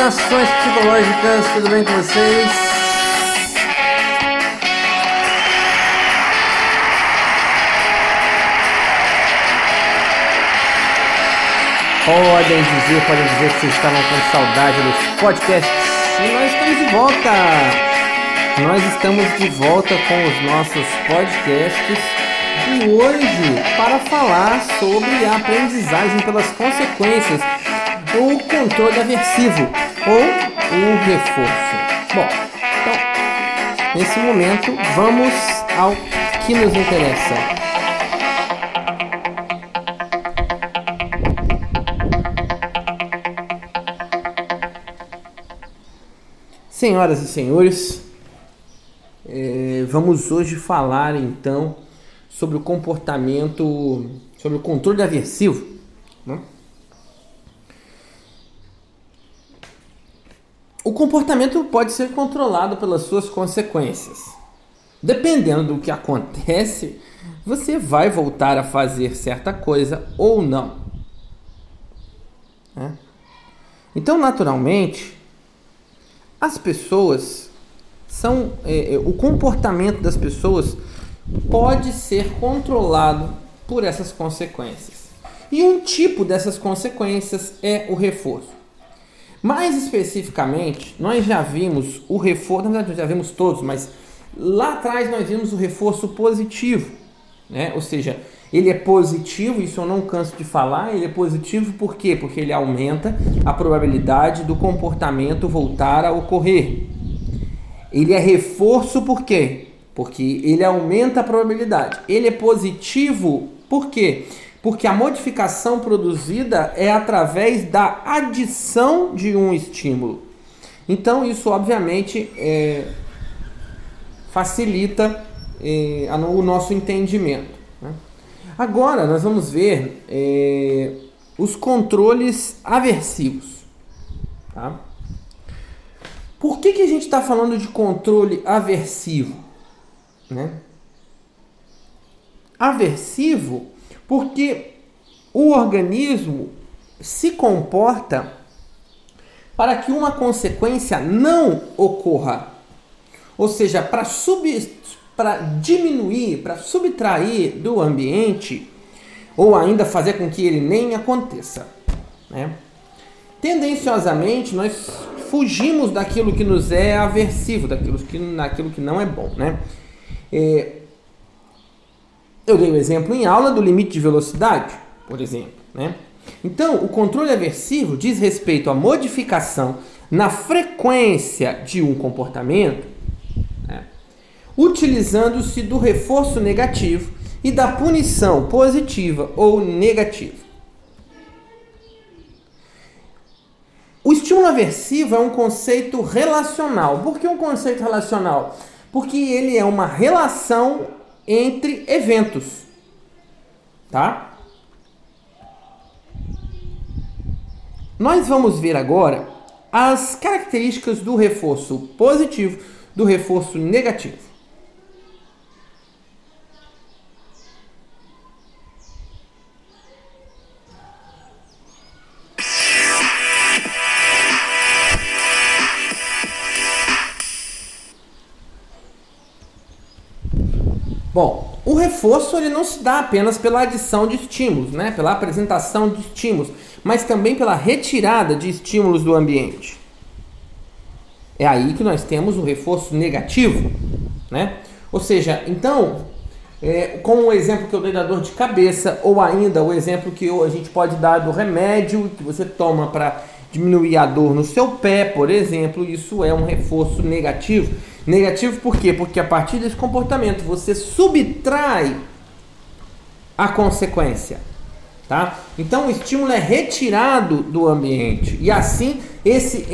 Saudações psicológicas, tudo bem com vocês? Podem dizer, podem dizer que vocês estavam com saudade dos podcasts e nós estamos de volta! Nós estamos de volta com os nossos podcasts e hoje para falar sobre a aprendizagem pelas consequências o controle aversivo ou o reforço. Bom, então, nesse momento, vamos ao que nos interessa. Senhoras e senhores, eh, vamos hoje falar então sobre o comportamento, sobre o controle aversivo. Né? Comportamento pode ser controlado pelas suas consequências. Dependendo do que acontece, você vai voltar a fazer certa coisa ou não. É. Então, naturalmente, as pessoas são. É, é, o comportamento das pessoas pode ser controlado por essas consequências. E um tipo dessas consequências é o reforço. Mais especificamente, nós já vimos o reforço, na verdade, já vimos todos, mas lá atrás nós vimos o reforço positivo, né? Ou seja, ele é positivo, isso eu não canso de falar, ele é positivo por quê? Porque ele aumenta a probabilidade do comportamento voltar a ocorrer. Ele é reforço por quê? Porque ele aumenta a probabilidade. Ele é positivo por quê? porque a modificação produzida é através da adição de um estímulo. Então, isso obviamente é, facilita é, o nosso entendimento. Né? Agora, nós vamos ver é, os controles aversivos. Tá? Por que, que a gente está falando de controle aversivo? Né? Aversivo porque o organismo se comporta para que uma consequência não ocorra. Ou seja, para para diminuir, para subtrair do ambiente, ou ainda fazer com que ele nem aconteça. Né? Tendenciosamente, nós fugimos daquilo que nos é aversivo, daquilo que, daquilo que não é bom. Né? É, eu dei o um exemplo em aula do limite de velocidade, por exemplo. Né? Então, o controle aversivo diz respeito à modificação na frequência de um comportamento, né? utilizando-se do reforço negativo e da punição positiva ou negativa. O estímulo aversivo é um conceito relacional. Por que um conceito relacional? Porque ele é uma relação entre eventos, tá? Nós vamos ver agora as características do reforço positivo, do reforço negativo. Bom, o reforço ele não se dá apenas pela adição de estímulos, né? pela apresentação de estímulos, mas também pela retirada de estímulos do ambiente. É aí que nós temos o reforço negativo, né? Ou seja, então, é, como o exemplo que eu dei da dor de cabeça, ou ainda o exemplo que a gente pode dar do remédio que você toma para diminuir a dor no seu pé, por exemplo, isso é um reforço negativo. Negativo por quê? Porque a partir desse comportamento você subtrai a consequência. Tá? Então o estímulo é retirado do ambiente e assim esse,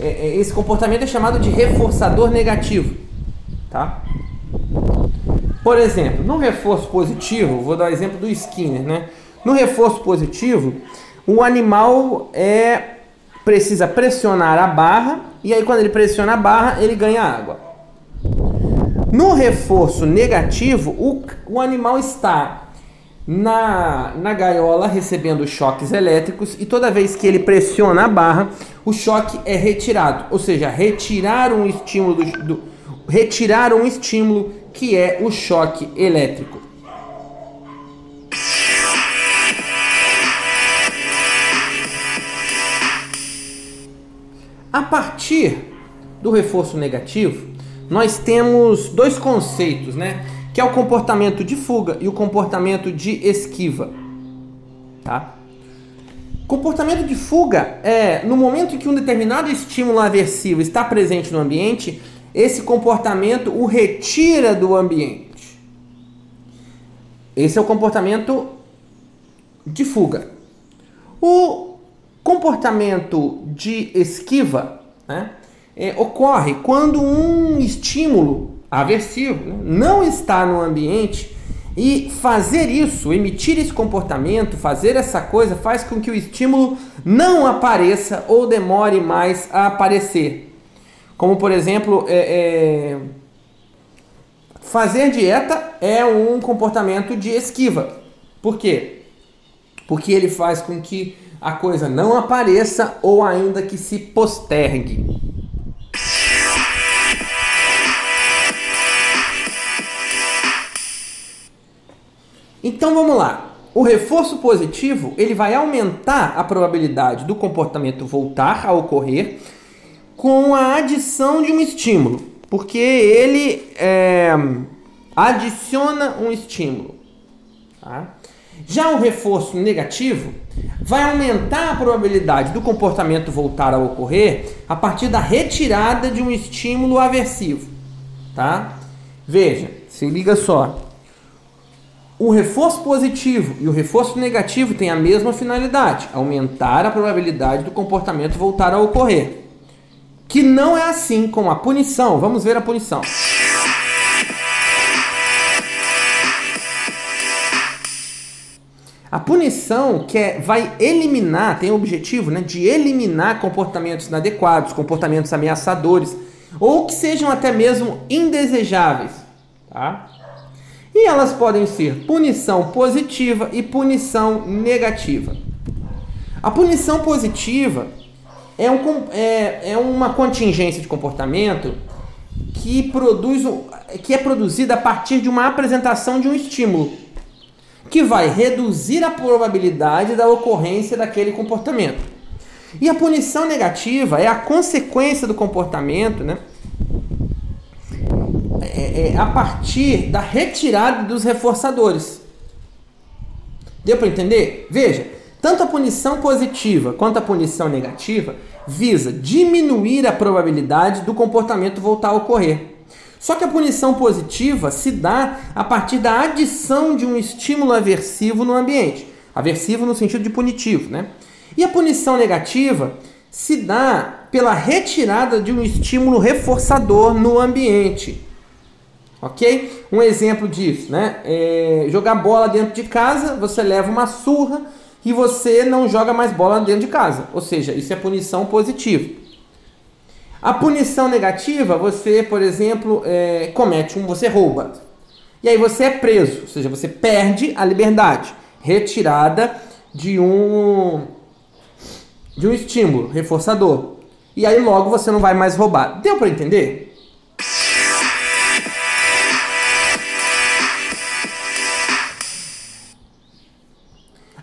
esse comportamento é chamado de reforçador negativo. Tá? Por exemplo, no reforço positivo, vou dar o exemplo do Skinner, né? No reforço positivo, o animal é precisa pressionar a barra e aí quando ele pressiona a barra, ele ganha água. No reforço negativo, o, o animal está na, na gaiola recebendo choques elétricos e toda vez que ele pressiona a barra, o choque é retirado, ou seja, retirar um estímulo do, do retirar um estímulo que é o choque elétrico. A partir do reforço negativo, nós temos dois conceitos, né? Que é o comportamento de fuga e o comportamento de esquiva. Tá? Comportamento de fuga é no momento em que um determinado estímulo aversivo está presente no ambiente, esse comportamento o retira do ambiente. Esse é o comportamento de fuga. O comportamento de esquiva né, é, ocorre quando um estímulo aversivo né, não está no ambiente e fazer isso, emitir esse comportamento, fazer essa coisa, faz com que o estímulo não apareça ou demore mais a aparecer. Como, por exemplo, é, é, fazer dieta é um comportamento de esquiva. Por quê? Porque ele faz com que a coisa não apareça ou ainda que se postergue. Então vamos lá. O reforço positivo ele vai aumentar a probabilidade do comportamento voltar a ocorrer com a adição de um estímulo, porque ele é, adiciona um estímulo. Tá? Já o reforço negativo vai aumentar a probabilidade do comportamento voltar a ocorrer a partir da retirada de um estímulo aversivo. Tá? Veja, se liga só. O reforço positivo e o reforço negativo têm a mesma finalidade, aumentar a probabilidade do comportamento voltar a ocorrer que não é assim com a punição. Vamos ver a punição. A punição que é, vai eliminar, tem o objetivo né, de eliminar comportamentos inadequados, comportamentos ameaçadores, ou que sejam até mesmo indesejáveis. Tá? E elas podem ser punição positiva e punição negativa. A punição positiva é, um, é, é uma contingência de comportamento que produz que é produzida a partir de uma apresentação de um estímulo que vai reduzir a probabilidade da ocorrência daquele comportamento. E a punição negativa é a consequência do comportamento, né? É, é a partir da retirada dos reforçadores. Deu para entender? Veja, tanto a punição positiva quanto a punição negativa visa diminuir a probabilidade do comportamento voltar a ocorrer. Só que a punição positiva se dá a partir da adição de um estímulo aversivo no ambiente. Aversivo no sentido de punitivo, né? E a punição negativa se dá pela retirada de um estímulo reforçador no ambiente. Ok? Um exemplo disso, né? É jogar bola dentro de casa, você leva uma surra e você não joga mais bola dentro de casa. Ou seja, isso é punição positiva. A punição negativa, você, por exemplo, é, comete um, você rouba. E aí você é preso, ou seja, você perde a liberdade, retirada de um de um estímulo reforçador. E aí logo você não vai mais roubar. Deu para entender?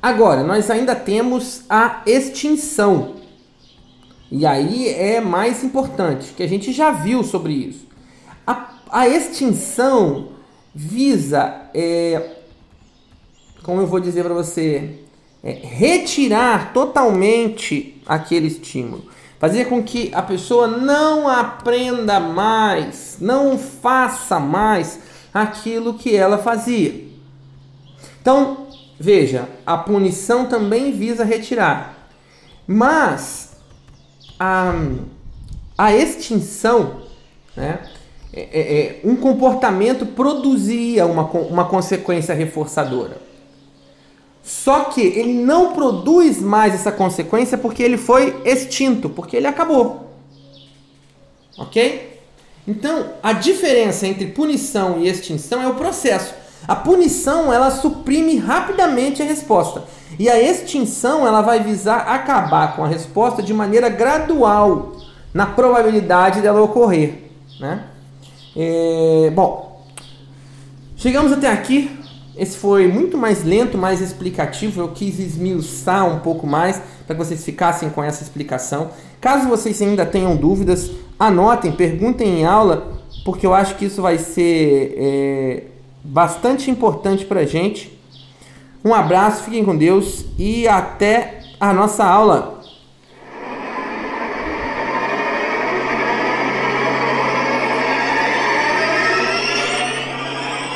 Agora, nós ainda temos a extinção. E aí é mais importante, que a gente já viu sobre isso. A, a extinção visa, é, como eu vou dizer para você, é, retirar totalmente aquele estímulo. Fazer com que a pessoa não aprenda mais, não faça mais aquilo que ela fazia. Então, Veja, a punição também visa retirar. Mas a, a extinção, né, é, é, é, um comportamento produzia uma, uma consequência reforçadora. Só que ele não produz mais essa consequência porque ele foi extinto, porque ele acabou. Ok? Então, a diferença entre punição e extinção é o processo. A punição ela suprime rapidamente a resposta. E a extinção ela vai visar acabar com a resposta de maneira gradual na probabilidade dela ocorrer. Né? É, bom, chegamos até aqui. Esse foi muito mais lento, mais explicativo. Eu quis esmiuçar um pouco mais para que vocês ficassem com essa explicação. Caso vocês ainda tenham dúvidas, anotem, perguntem em aula, porque eu acho que isso vai ser é, bastante importante para gente. Um abraço, fiquem com Deus e até a nossa aula.